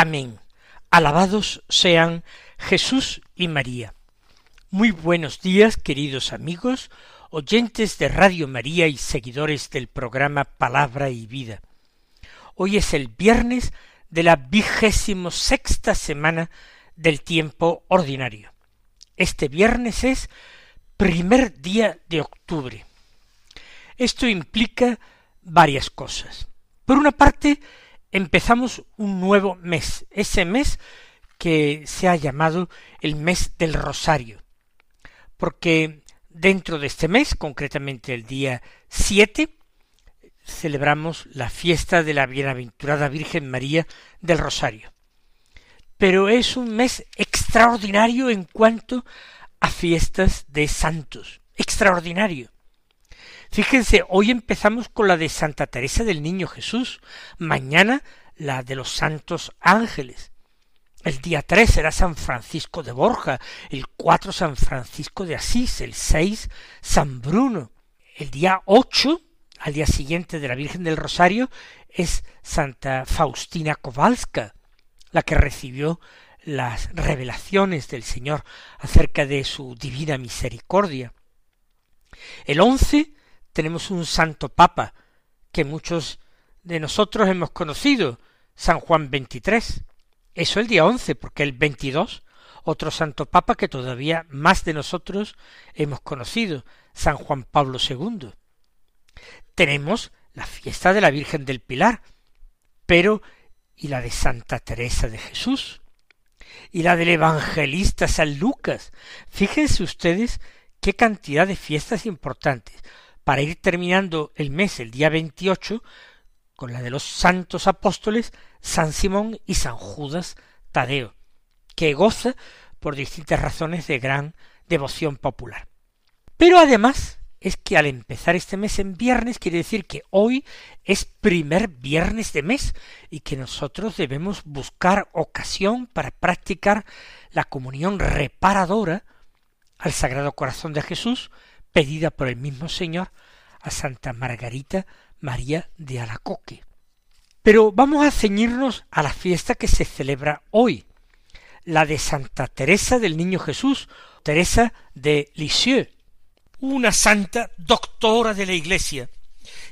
Amén. Alabados sean Jesús y María. Muy buenos días, queridos amigos, oyentes de Radio María y seguidores del programa Palabra y Vida. Hoy es el viernes de la vigésimo sexta semana del tiempo ordinario. Este viernes es primer día de octubre. Esto implica varias cosas. Por una parte, empezamos un nuevo mes, ese mes que se ha llamado el mes del Rosario, porque dentro de este mes, concretamente el día 7, celebramos la fiesta de la Bienaventurada Virgen María del Rosario. Pero es un mes extraordinario en cuanto a fiestas de santos, extraordinario. Fíjense, hoy empezamos con la de Santa Teresa del Niño Jesús, mañana la de los santos ángeles. El día tres será San Francisco de Borja, el cuatro San Francisco de Asís, el seis San Bruno. El día ocho, al día siguiente de la Virgen del Rosario, es Santa Faustina Kowalska, la que recibió las revelaciones del Señor acerca de su divina misericordia. El once tenemos un santo papa que muchos de nosotros hemos conocido, San Juan XXIII. Eso el día once, porque el veintidós, otro santo papa que todavía más de nosotros hemos conocido, San Juan Pablo II. Tenemos la fiesta de la Virgen del Pilar, pero y la de Santa Teresa de Jesús, y la del evangelista San Lucas. Fíjense ustedes qué cantidad de fiestas importantes para ir terminando el mes el día 28 con la de los santos apóstoles San Simón y San Judas Tadeo, que goza por distintas razones de gran devoción popular. Pero además es que al empezar este mes en viernes quiere decir que hoy es primer viernes de mes y que nosotros debemos buscar ocasión para practicar la comunión reparadora al Sagrado Corazón de Jesús pedida por el mismo Señor a Santa Margarita María de Alacoque. Pero vamos a ceñirnos a la fiesta que se celebra hoy, la de Santa Teresa del Niño Jesús, Teresa de Lisieux, una santa doctora de la Iglesia,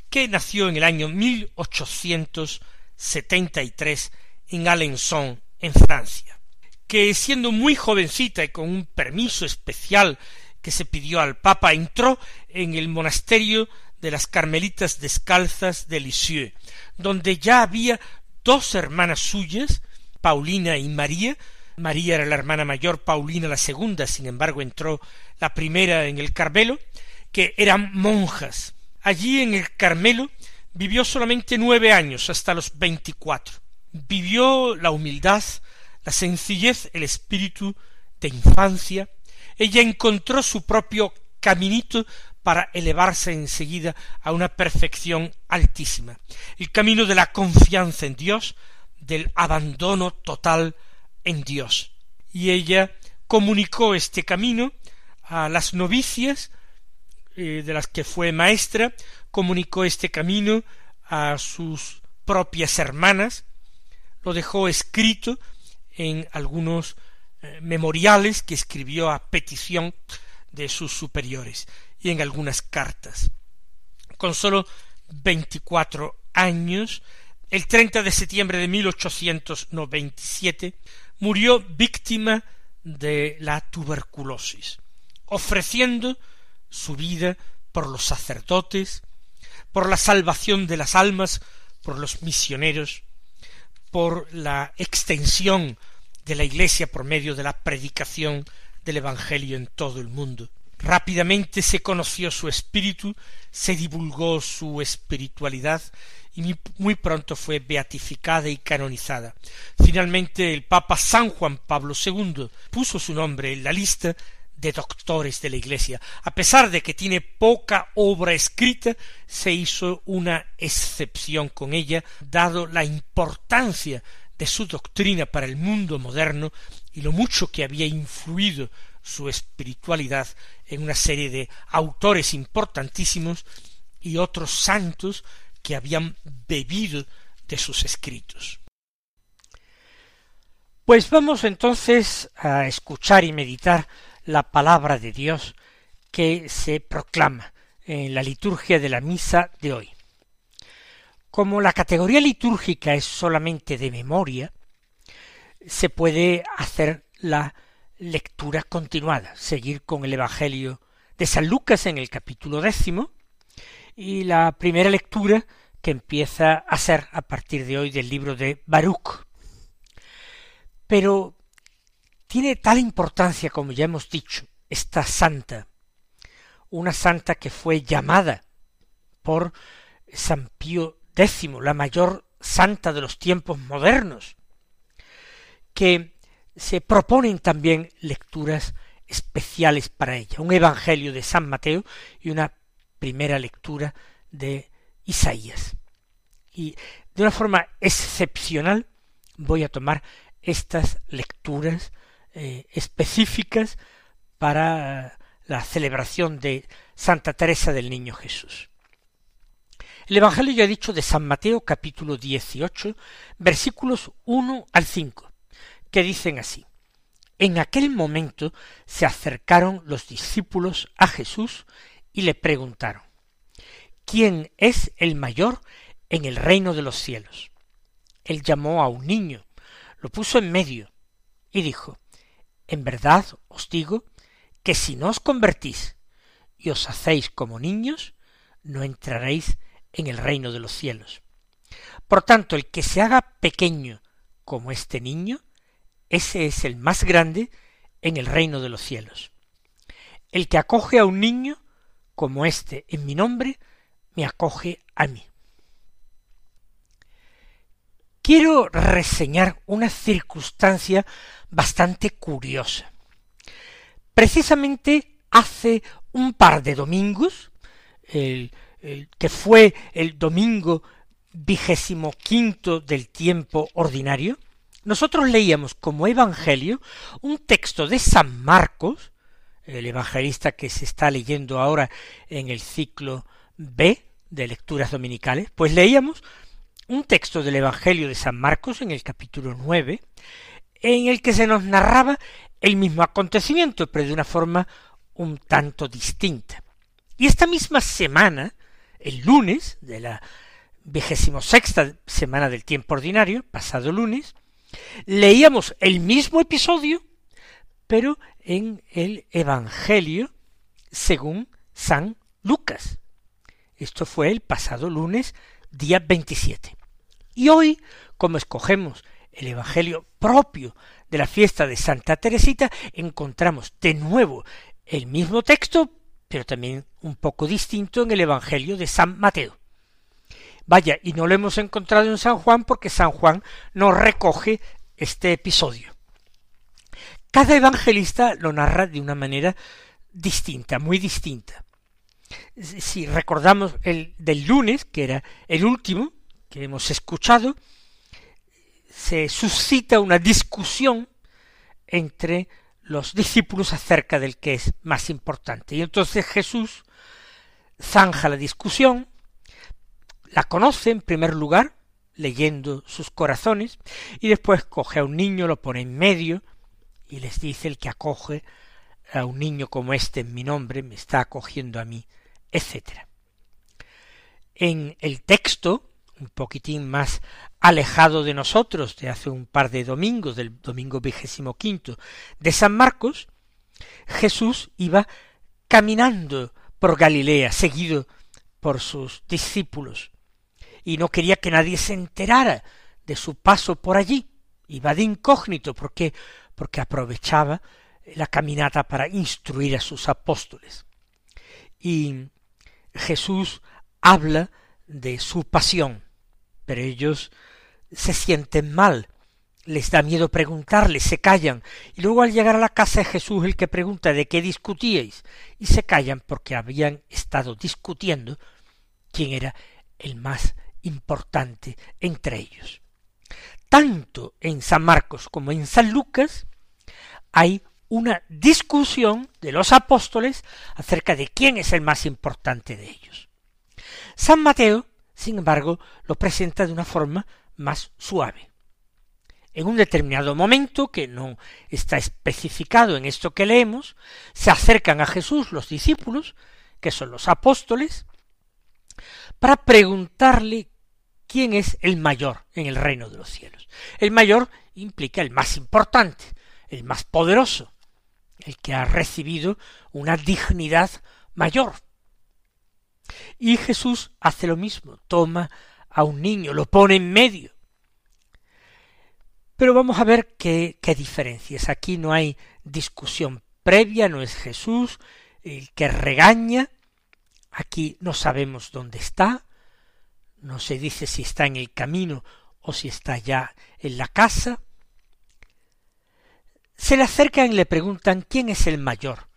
que nació en el año 1873 en Alençon, en Francia, que siendo muy jovencita y con un permiso especial que se pidió al Papa, entró en el monasterio de las Carmelitas Descalzas de Lisieux, donde ya había dos hermanas suyas, Paulina y María, María era la hermana mayor, Paulina la segunda, sin embargo entró la primera en el Carmelo, que eran monjas. Allí en el Carmelo vivió solamente nueve años, hasta los veinticuatro. Vivió la humildad, la sencillez, el espíritu de infancia, ella encontró su propio caminito para elevarse enseguida a una perfección altísima, el camino de la confianza en Dios, del abandono total en Dios. Y ella comunicó este camino a las novicias, eh, de las que fue maestra, comunicó este camino a sus propias hermanas, lo dejó escrito en algunos memoriales que escribió a petición de sus superiores y en algunas cartas. Con sólo veinticuatro años, el 30 de septiembre de 1897, murió víctima de la tuberculosis, ofreciendo su vida por los sacerdotes, por la salvación de las almas, por los misioneros, por la extensión de la Iglesia por medio de la predicación del Evangelio en todo el mundo. Rápidamente se conoció su espíritu, se divulgó su espiritualidad y muy pronto fue beatificada y canonizada. Finalmente el Papa San Juan Pablo II puso su nombre en la lista de doctores de la Iglesia. A pesar de que tiene poca obra escrita, se hizo una excepción con ella, dado la importancia de su doctrina para el mundo moderno y lo mucho que había influido su espiritualidad en una serie de autores importantísimos y otros santos que habían bebido de sus escritos. Pues vamos entonces a escuchar y meditar la palabra de Dios que se proclama en la liturgia de la misa de hoy. Como la categoría litúrgica es solamente de memoria, se puede hacer la lectura continuada, seguir con el Evangelio de San Lucas en el capítulo décimo y la primera lectura que empieza a ser a partir de hoy del libro de Baruch. Pero tiene tal importancia, como ya hemos dicho, esta santa, una santa que fue llamada por San Pío La mayor santa de los tiempos modernos, que se proponen también lecturas especiales para ella, un Evangelio de San Mateo y una primera lectura de Isaías. Y de una forma excepcional voy a tomar estas lecturas eh, específicas para la celebración de Santa Teresa del Niño Jesús. El Evangelio ya dicho de San Mateo capítulo 18 versículos 1 al 5, que dicen así. En aquel momento se acercaron los discípulos a Jesús y le preguntaron, ¿quién es el mayor en el reino de los cielos? Él llamó a un niño, lo puso en medio y dijo, en verdad os digo que si no os convertís y os hacéis como niños, no entraréis en el reino de los cielos. Por tanto, el que se haga pequeño como este niño, ese es el más grande en el reino de los cielos. El que acoge a un niño como este en mi nombre, me acoge a mí. Quiero reseñar una circunstancia bastante curiosa. Precisamente hace un par de domingos, el, que fue el domingo vigésimo quinto del tiempo ordinario, nosotros leíamos como evangelio un texto de San Marcos, el evangelista que se está leyendo ahora en el ciclo B de lecturas dominicales, pues leíamos un texto del Evangelio de San Marcos en el capítulo nueve, en el que se nos narraba el mismo acontecimiento, pero de una forma un tanto distinta. Y esta misma semana, el lunes de la vigésimo sexta semana del tiempo ordinario, pasado lunes, leíamos el mismo episodio, pero en el Evangelio según San Lucas. Esto fue el pasado lunes, día 27. Y hoy, como escogemos el Evangelio propio de la fiesta de Santa Teresita, encontramos de nuevo el mismo texto, pero también un poco distinto en el Evangelio de San Mateo. Vaya, y no lo hemos encontrado en San Juan porque San Juan no recoge este episodio. Cada evangelista lo narra de una manera distinta, muy distinta. Si recordamos el del lunes, que era el último que hemos escuchado, se suscita una discusión entre los discípulos acerca del que es más importante. Y entonces Jesús zanja la discusión, la conoce en primer lugar, leyendo sus corazones, y después coge a un niño, lo pone en medio, y les dice el que acoge a un niño como este en mi nombre, me está acogiendo a mí, etc. En el texto un poquitín más alejado de nosotros de hace un par de domingos, del domingo vigésimo quinto de San Marcos, Jesús iba caminando por Galilea, seguido por sus discípulos, y no quería que nadie se enterara de su paso por allí. Iba de incógnito, porque porque aprovechaba la caminata para instruir a sus apóstoles. Y Jesús habla de su pasión, pero ellos se sienten mal, les da miedo preguntarle, se callan, y luego al llegar a la casa de Jesús el que pregunta de qué discutíais, y se callan porque habían estado discutiendo quién era el más importante entre ellos. Tanto en San Marcos como en San Lucas hay una discusión de los apóstoles acerca de quién es el más importante de ellos. San Mateo, sin embargo, lo presenta de una forma más suave. En un determinado momento, que no está especificado en esto que leemos, se acercan a Jesús los discípulos, que son los apóstoles, para preguntarle quién es el mayor en el reino de los cielos. El mayor implica el más importante, el más poderoso, el que ha recibido una dignidad mayor. Y Jesús hace lo mismo, toma a un niño, lo pone en medio. Pero vamos a ver qué, qué diferencias. Aquí no hay discusión previa, no es Jesús el que regaña, aquí no sabemos dónde está, no se dice si está en el camino o si está ya en la casa. Se le acercan y le preguntan quién es el mayor.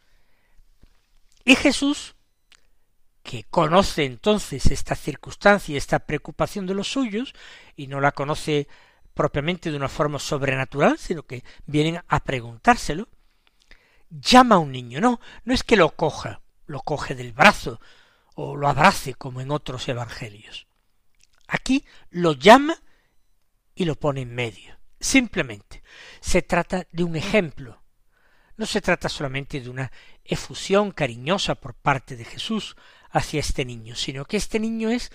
Y Jesús, que conoce entonces esta circunstancia y esta preocupación de los suyos, y no la conoce propiamente de una forma sobrenatural, sino que vienen a preguntárselo, llama a un niño. No, no es que lo coja, lo coge del brazo o lo abrace como en otros evangelios. Aquí lo llama y lo pone en medio. Simplemente se trata de un ejemplo. No se trata solamente de una efusión cariñosa por parte de Jesús hacia este niño, sino que este niño es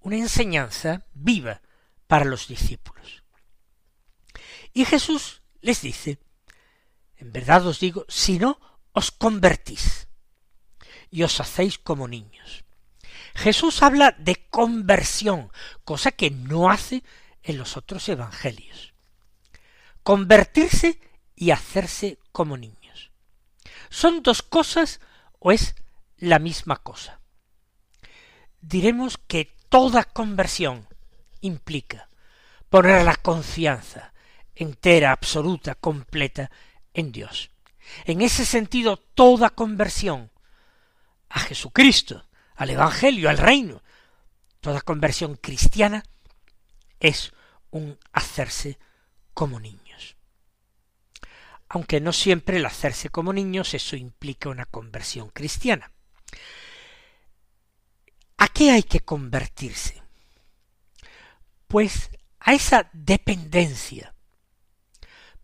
una enseñanza viva para los discípulos. Y Jesús les dice, en verdad os digo, si no os convertís y os hacéis como niños. Jesús habla de conversión, cosa que no hace en los otros evangelios. Convertirse y hacerse como niños. ¿Son dos cosas o es la misma cosa? Diremos que toda conversión implica poner la confianza entera, absoluta, completa en Dios. En ese sentido, toda conversión a Jesucristo al Evangelio, al reino. Toda conversión cristiana es un hacerse como niños. Aunque no siempre el hacerse como niños eso implica una conversión cristiana. ¿A qué hay que convertirse? Pues a esa dependencia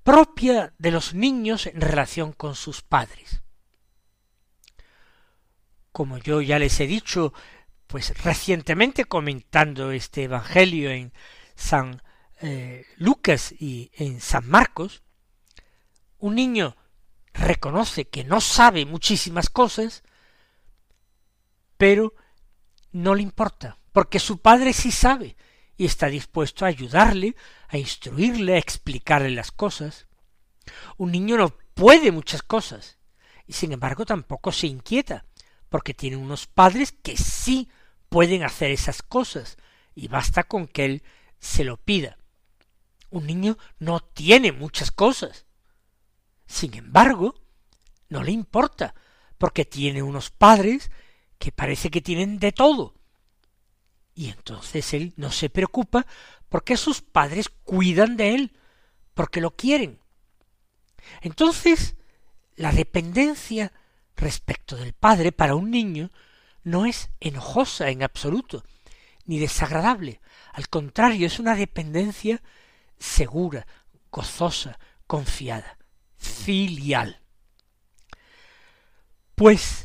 propia de los niños en relación con sus padres como yo ya les he dicho, pues recientemente comentando este Evangelio en San eh, Lucas y en San Marcos, un niño reconoce que no sabe muchísimas cosas, pero no le importa, porque su padre sí sabe y está dispuesto a ayudarle, a instruirle, a explicarle las cosas. Un niño no puede muchas cosas, y sin embargo tampoco se inquieta, porque tiene unos padres que sí pueden hacer esas cosas, y basta con que él se lo pida. Un niño no tiene muchas cosas. Sin embargo, no le importa, porque tiene unos padres que parece que tienen de todo. Y entonces él no se preocupa porque sus padres cuidan de él, porque lo quieren. Entonces, la dependencia respecto del padre para un niño no es enojosa en absoluto, ni desagradable. Al contrario, es una dependencia segura, gozosa, confiada, filial. Pues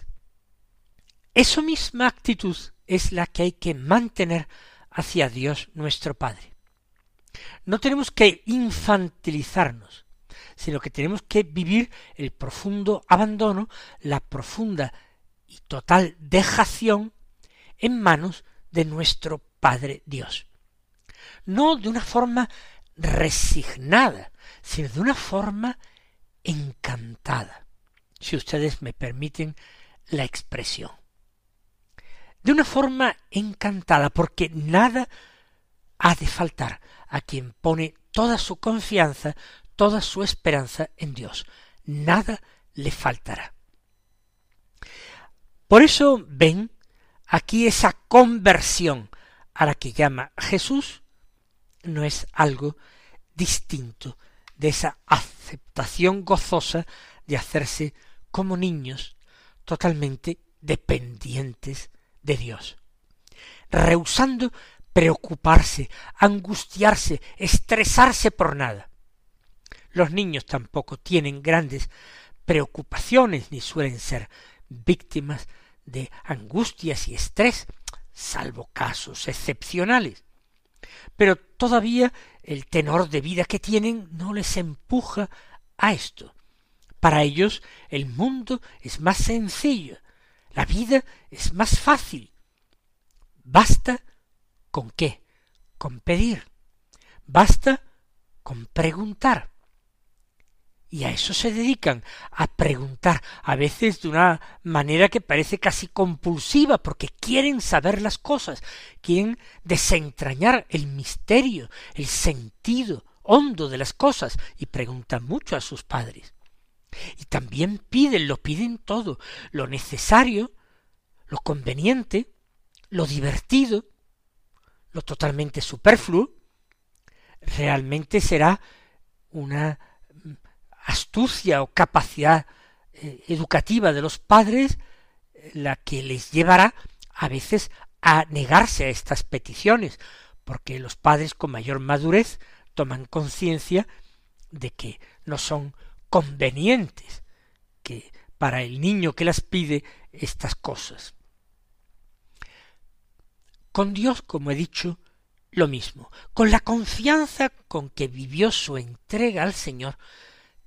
esa misma actitud es la que hay que mantener hacia Dios nuestro Padre. No tenemos que infantilizarnos, sino que tenemos que vivir el profundo abandono, la profunda y total dejación en manos de nuestro Padre Dios. No de una forma resignada, sino de una forma encantada. si ustedes me permiten la expresión. De una forma encantada, porque nada ha de faltar a quien pone toda su confianza, toda su esperanza en Dios. Nada le faltará. Por eso ven aquí esa conversión a la que llama Jesús, no es algo distinto de esa aceptación gozosa de hacerse como niños totalmente dependientes de Dios, rehusando preocuparse, angustiarse, estresarse por nada. Los niños tampoco tienen grandes preocupaciones ni suelen ser víctimas de angustias y estrés, salvo casos excepcionales. Pero todavía el tenor de vida que tienen no les empuja a esto. Para ellos el mundo es más sencillo, la vida es más fácil. Basta con qué? Con pedir. Basta con preguntar. Y a eso se dedican, a preguntar, a veces de una manera que parece casi compulsiva, porque quieren saber las cosas, quieren desentrañar el misterio, el sentido hondo de las cosas, y preguntan mucho a sus padres. Y también piden, lo piden todo, lo necesario, lo conveniente, lo divertido, lo totalmente superfluo, realmente será una astucia o capacidad eh, educativa de los padres eh, la que les llevará a veces a negarse a estas peticiones, porque los padres con mayor madurez toman conciencia de que no son convenientes que para el niño que las pide estas cosas. Con Dios, como he dicho, lo mismo, con la confianza con que vivió su entrega al Señor,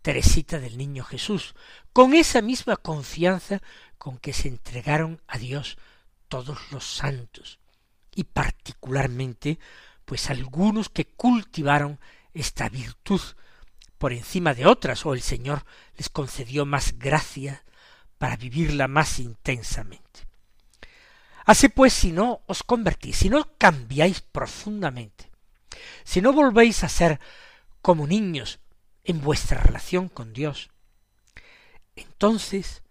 Teresita del Niño Jesús, con esa misma confianza con que se entregaron a Dios todos los santos, y particularmente pues algunos que cultivaron esta virtud por encima de otras, o el Señor les concedió más gracia para vivirla más intensamente. Así pues, si no os convertís, si no cambiáis profundamente, si no volvéis a ser como niños en vuestra relación con Dios, entonces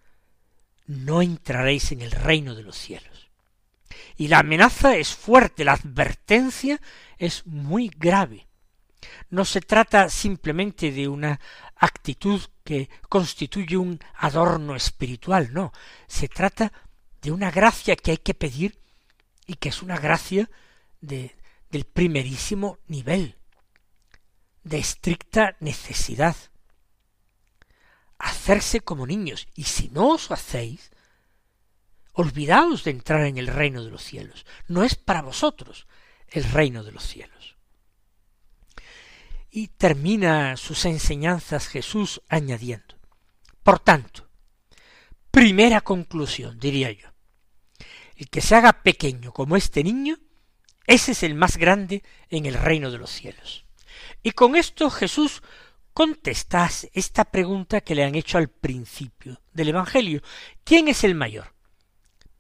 no entraréis en el reino de los cielos. Y la amenaza es fuerte, la advertencia es muy grave. No se trata simplemente de una actitud que constituye un adorno espiritual, no, se trata de una gracia que hay que pedir y que es una gracia de, del primerísimo nivel, de estricta necesidad. Hacerse como niños, y si no os hacéis, olvidaos de entrar en el reino de los cielos. No es para vosotros el reino de los cielos. Y termina sus enseñanzas Jesús añadiendo, por tanto, primera conclusión, diría yo, el que se haga pequeño como este niño, ese es el más grande en el reino de los cielos. Y con esto Jesús contesta esta pregunta que le han hecho al principio del Evangelio. ¿Quién es el mayor?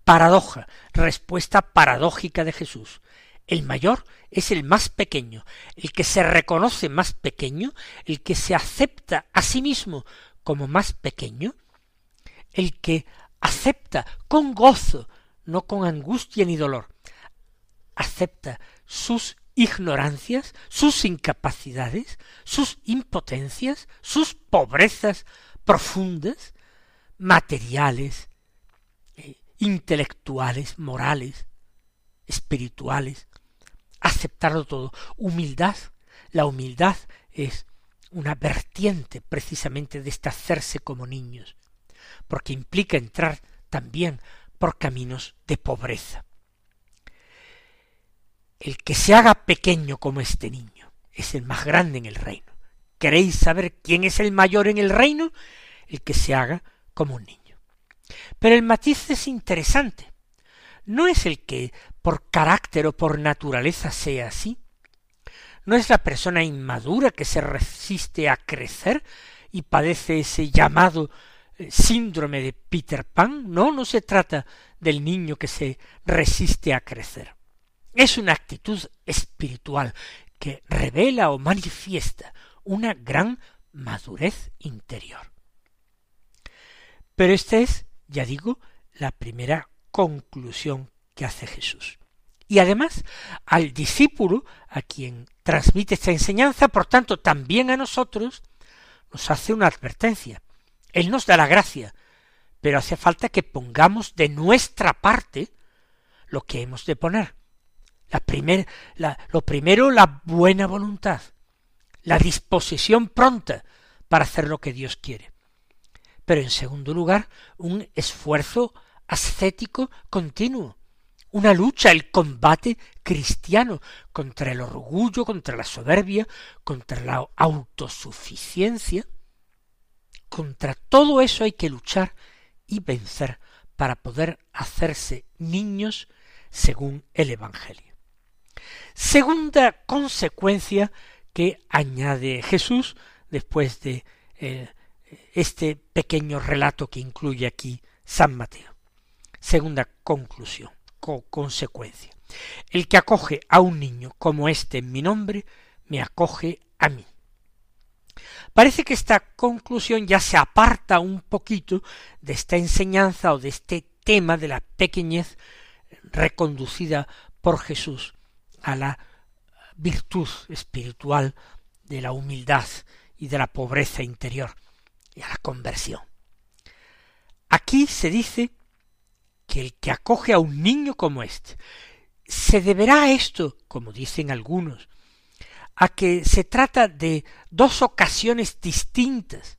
Paradoja, respuesta paradójica de Jesús. El mayor es el más pequeño, el que se reconoce más pequeño, el que se acepta a sí mismo como más pequeño, el que acepta con gozo, no con angustia ni dolor, acepta sus ignorancias, sus incapacidades, sus impotencias, sus pobrezas profundas, materiales, eh, intelectuales, morales, espirituales, aceptarlo todo. Humildad, la humildad es una vertiente precisamente de este hacerse como niños, porque implica entrar también por caminos de pobreza el que se haga pequeño como este niño es el más grande en el reino. ¿Queréis saber quién es el mayor en el reino? El que se haga como un niño. Pero el matiz es interesante. No es el que por carácter o por naturaleza sea así. No es la persona inmadura que se resiste a crecer y padece ese llamado eh, síndrome de Peter Pan, no, no se trata del niño que se resiste a crecer. Es una actitud espiritual que revela o manifiesta una gran madurez interior. Pero esta es, ya digo, la primera conclusión que hace Jesús. Y además, al discípulo, a quien transmite esta enseñanza, por tanto, también a nosotros, nos hace una advertencia. Él nos da la gracia, pero hace falta que pongamos de nuestra parte lo que hemos de poner. La primer, lo primero, la buena voluntad, la disposición pronta para hacer lo que Dios quiere. Pero en segundo lugar, un esfuerzo ascético continuo, una lucha, el combate cristiano contra el orgullo, contra la soberbia, contra la autosuficiencia. Contra todo eso hay que luchar y vencer para poder hacerse niños según el Evangelio. Segunda consecuencia que añade Jesús después de eh, este pequeño relato que incluye aquí San Mateo. Segunda conclusión consecuencia. El que acoge a un niño como este en mi nombre, me acoge a mí. Parece que esta conclusión ya se aparta un poquito de esta enseñanza o de este tema de la pequeñez reconducida por Jesús a la virtud espiritual de la humildad y de la pobreza interior y a la conversión. Aquí se dice que el que acoge a un niño como este se deberá a esto, como dicen algunos, a que se trata de dos ocasiones distintas.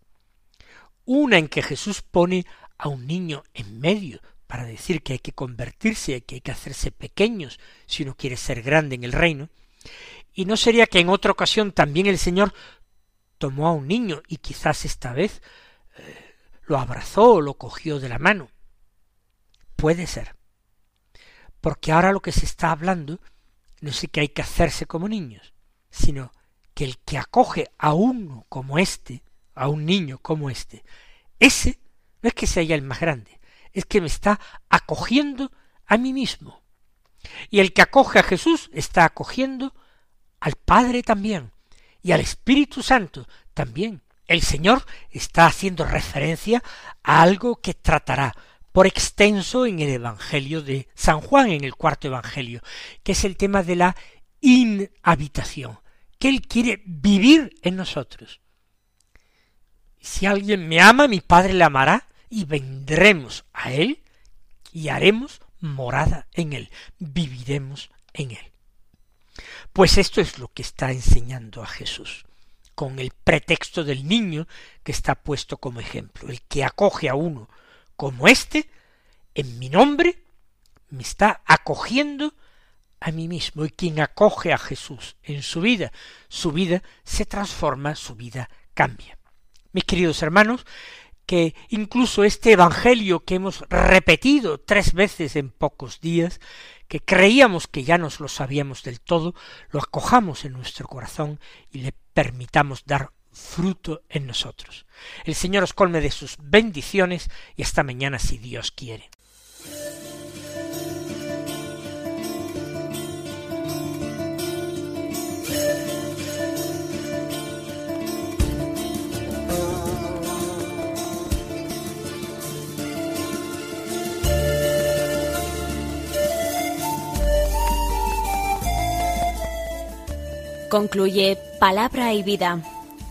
Una en que Jesús pone a un niño en medio para decir que hay que convertirse, que hay que hacerse pequeños si uno quiere ser grande en el reino, y no sería que en otra ocasión también el Señor tomó a un niño y quizás esta vez eh, lo abrazó o lo cogió de la mano. Puede ser. Porque ahora lo que se está hablando no es que hay que hacerse como niños, sino que el que acoge a uno como este, a un niño como este, ese no es que sea el más grande, es que me está acogiendo a mí mismo. Y el que acoge a Jesús está acogiendo al Padre también, y al Espíritu Santo también. El Señor está haciendo referencia a algo que tratará por extenso en el Evangelio de San Juan, en el cuarto Evangelio, que es el tema de la inhabitación, que Él quiere vivir en nosotros. Si alguien me ama, mi Padre le amará, y vendremos a Él y haremos morada en Él, viviremos en Él. Pues esto es lo que está enseñando a Jesús, con el pretexto del niño que está puesto como ejemplo, el que acoge a uno como éste, en mi nombre, me está acogiendo a mí mismo. Y quien acoge a Jesús en su vida, su vida se transforma, su vida cambia. Mis queridos hermanos, que incluso este Evangelio que hemos repetido tres veces en pocos días, que creíamos que ya nos lo sabíamos del todo, lo acojamos en nuestro corazón y le permitamos dar fruto en nosotros. El Señor os colme de sus bendiciones y hasta mañana si Dios quiere. Concluye Palabra y Vida